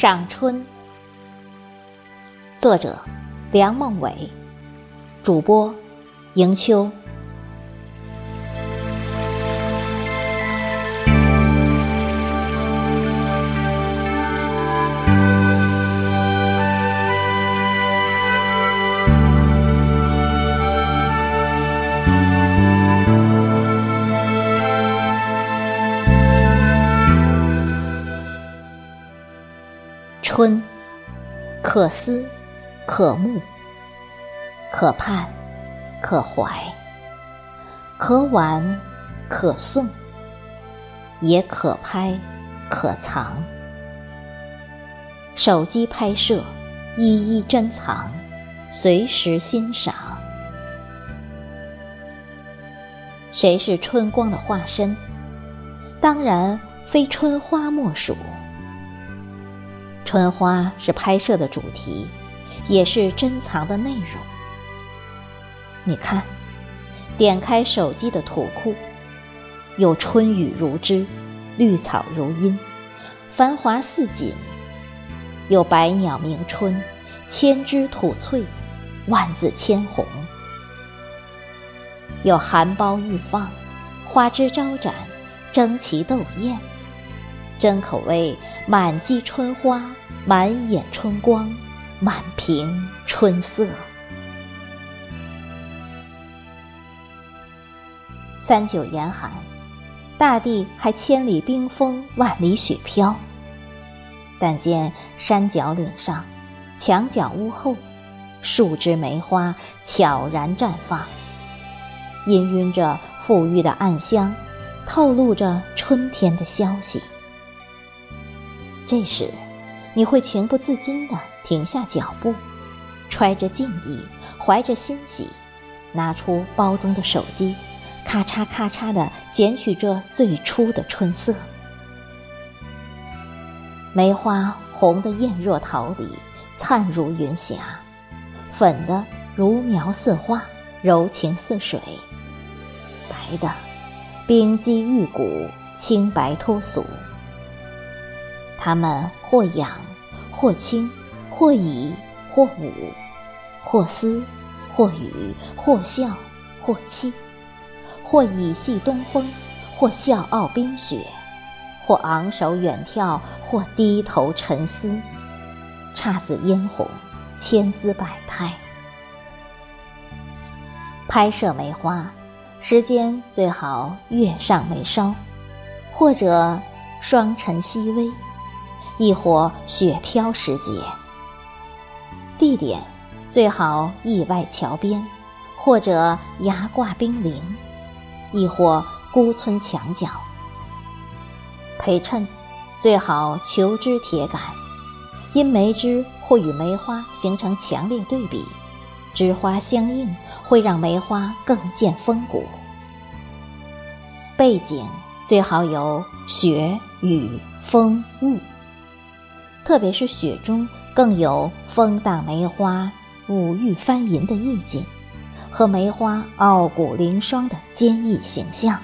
赏春，作者梁梦伟，主播迎秋。春，可思，可慕，可盼，可怀，可挽，可送，也可拍，可藏。手机拍摄，一一珍藏，随时欣赏。谁是春光的化身？当然非春花莫属。春花是拍摄的主题，也是珍藏的内容。你看，点开手机的图库，有春雨如织，绿草如茵，繁华似锦；有百鸟鸣春，千枝吐翠，万紫千红；有含苞欲放，花枝招展，争奇斗艳。真可谓满季春花，满眼春光，满屏春色。三九严寒，大地还千里冰封，万里雪飘。但见山脚岭上，墙角屋后，数枝梅花悄然绽放，氤氲着馥郁的暗香，透露着春天的消息。这时，你会情不自禁地停下脚步，揣着敬意，怀着欣喜，拿出包中的手机，咔嚓咔嚓地捡取这最初的春色。梅花红得艳若桃李，灿如云霞；粉的如描似画，柔情似水；白的冰肌玉骨，清白脱俗。它们或仰，或倾，或倚，或舞，或思，或语，或笑，或泣，或以戏东风，或笑傲冰雪，或昂首远眺，或低头沉思，姹紫嫣红，千姿百态。拍摄梅花，时间最好月上眉梢，或者霜晨熹微。亦或雪飘时节，地点最好驿外桥边，或者崖挂冰凌，亦或孤村墙角。陪衬最好求枝铁杆，因梅枝或与梅花形成强烈对比，枝花相映会让梅花更见风骨。背景最好有雪、雨、风、雾。特别是雪中，更有风荡梅花、舞玉翻银的意境，和梅花傲骨凌霜的坚毅形象。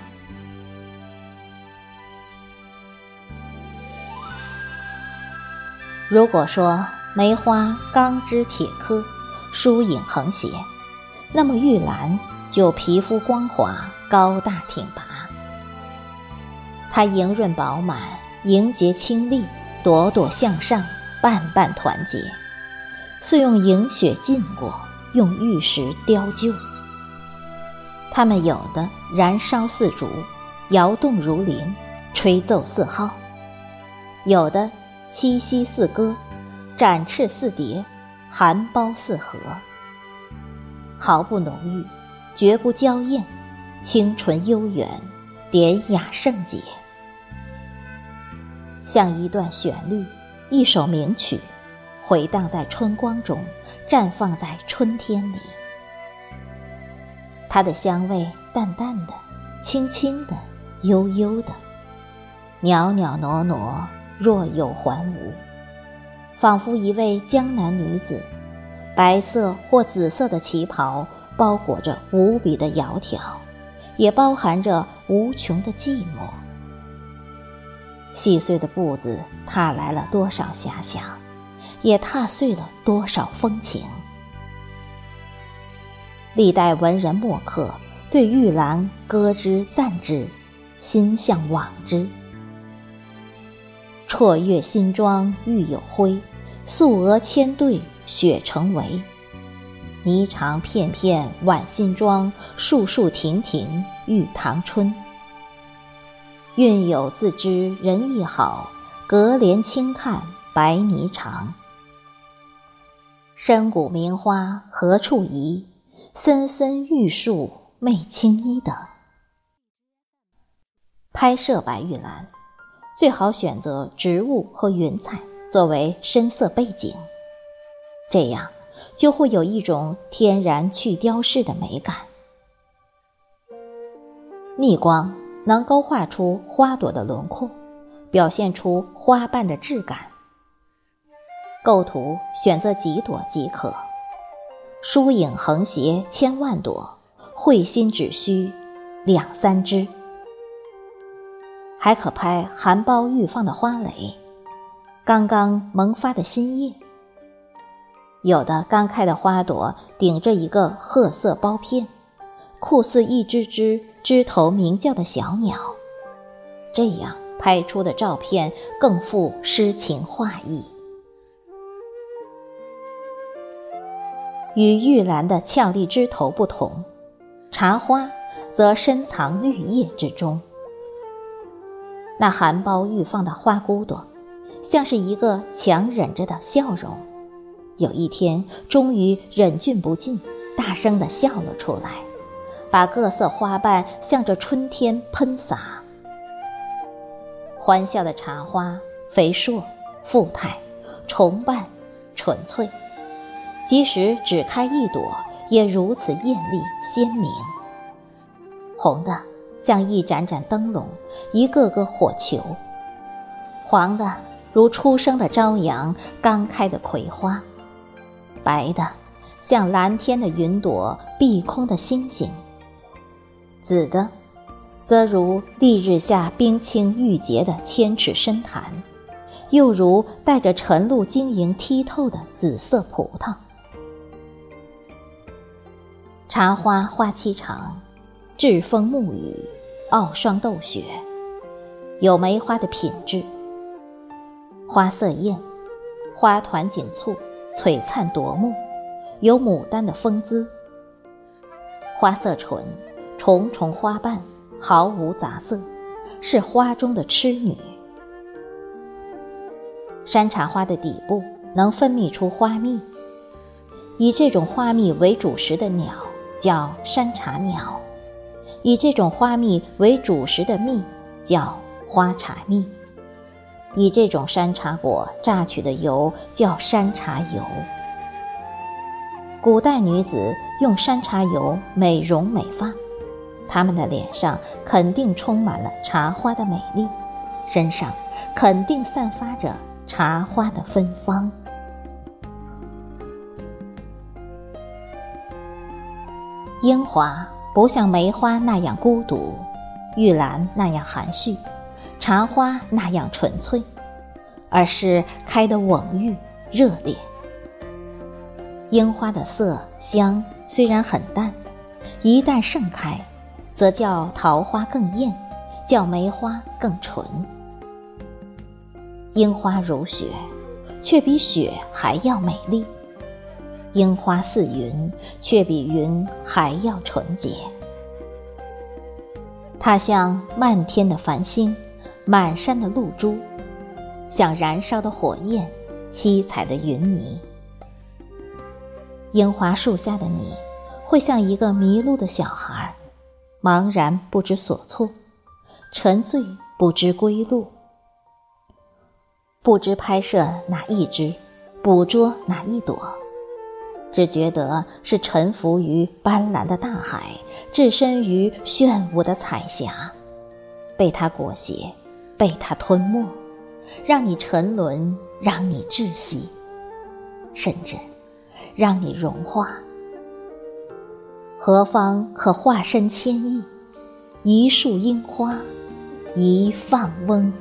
如果说梅花钢枝铁柯、疏影横斜，那么玉兰就皮肤光滑、高大挺拔。它莹润饱满，莹洁清丽。朵朵向上，瓣瓣团结，似用银雪浸过，用玉石雕就。它们有的燃烧似烛，摇动如铃，吹奏似号；有的栖息似歌，展翅似蝶，含苞似荷。毫不浓郁，绝不娇艳，清纯悠远，典雅圣洁。像一段旋律，一首名曲，回荡在春光中，绽放在春天里。它的香味淡淡的，轻轻的，悠悠的，袅袅娜娜，若有还无，仿佛一位江南女子，白色或紫色的旗袍包裹着无比的窈窕，也包含着无穷的寂寞。细碎的步子踏来了多少遐想，也踏碎了多少风情。历代文人墨客对玉兰歌之赞之，心向往之。绰约新妆玉有灰，素娥千对雪成围。霓裳片片挽新妆，树树亭亭玉堂春。韵有自知人意好，隔帘轻看白霓裳。深谷名花何处移？森森玉树媚青衣等。拍摄白玉兰。最好选择植物和云彩作为深色背景，这样就会有一种天然去雕饰的美感。逆光能勾画出花朵的轮廓，表现出花瓣的质感。构图选择几朵即可，疏影横斜千万朵，绘心只需两三枝。还可拍含苞欲放的花蕾，刚刚萌发的新叶。有的刚开的花朵顶着一个褐色苞片，酷似一只只枝头鸣叫的小鸟。这样拍出的照片更富诗情画意。与玉兰的俏丽枝头不同，茶花则深藏绿叶之中。那含苞欲放的花骨朵，像是一个强忍着的笑容，有一天终于忍俊不禁，大声地笑了出来，把各色花瓣向着春天喷洒。欢笑的茶花，肥硕、富态、重瓣、纯粹，即使只开一朵，也如此艳丽鲜明。红的。像一盏盏灯笼，一个个火球；黄的如初生的朝阳，刚开的葵花；白的像蓝天的云朵，碧空的星星；紫的则如丽日下冰清玉洁的千尺深潭，又如带着晨露晶莹剔透的紫色葡萄。茶花花期长。栉风沐雨，傲霜斗雪，有梅花的品质。花色艳，花团锦簇，璀璨夺目，有牡丹的风姿。花色纯，重重花瓣，毫无杂色，是花中的痴女。山茶花的底部能分泌出花蜜，以这种花蜜为主食的鸟叫山茶鸟。以这种花蜜为主食的蜜叫花茶蜜，以这种山茶果榨取的油叫山茶油。古代女子用山茶油美容美发，他们的脸上肯定充满了茶花的美丽，身上肯定散发着茶花的芬芳。樱花。不像梅花那样孤独，玉兰那样含蓄，茶花那样纯粹，而是开得蓊郁热烈。樱花的色香虽然很淡，一旦盛开，则叫桃花更艳，叫梅花更纯。樱花如雪，却比雪还要美丽。樱花似云，却比云还要纯洁。它像漫天的繁星，满山的露珠，像燃烧的火焰，七彩的云霓。樱花树下的你，会像一个迷路的小孩儿，茫然不知所措，沉醉不知归路，不知拍摄哪一只，捕捉哪一朵。只觉得是沉浮于斑斓的大海，置身于炫舞的彩霞，被它裹挟，被它吞没，让你沉沦，让你窒息，甚至让你融化。何方可化身千亿？一树樱花，一放翁。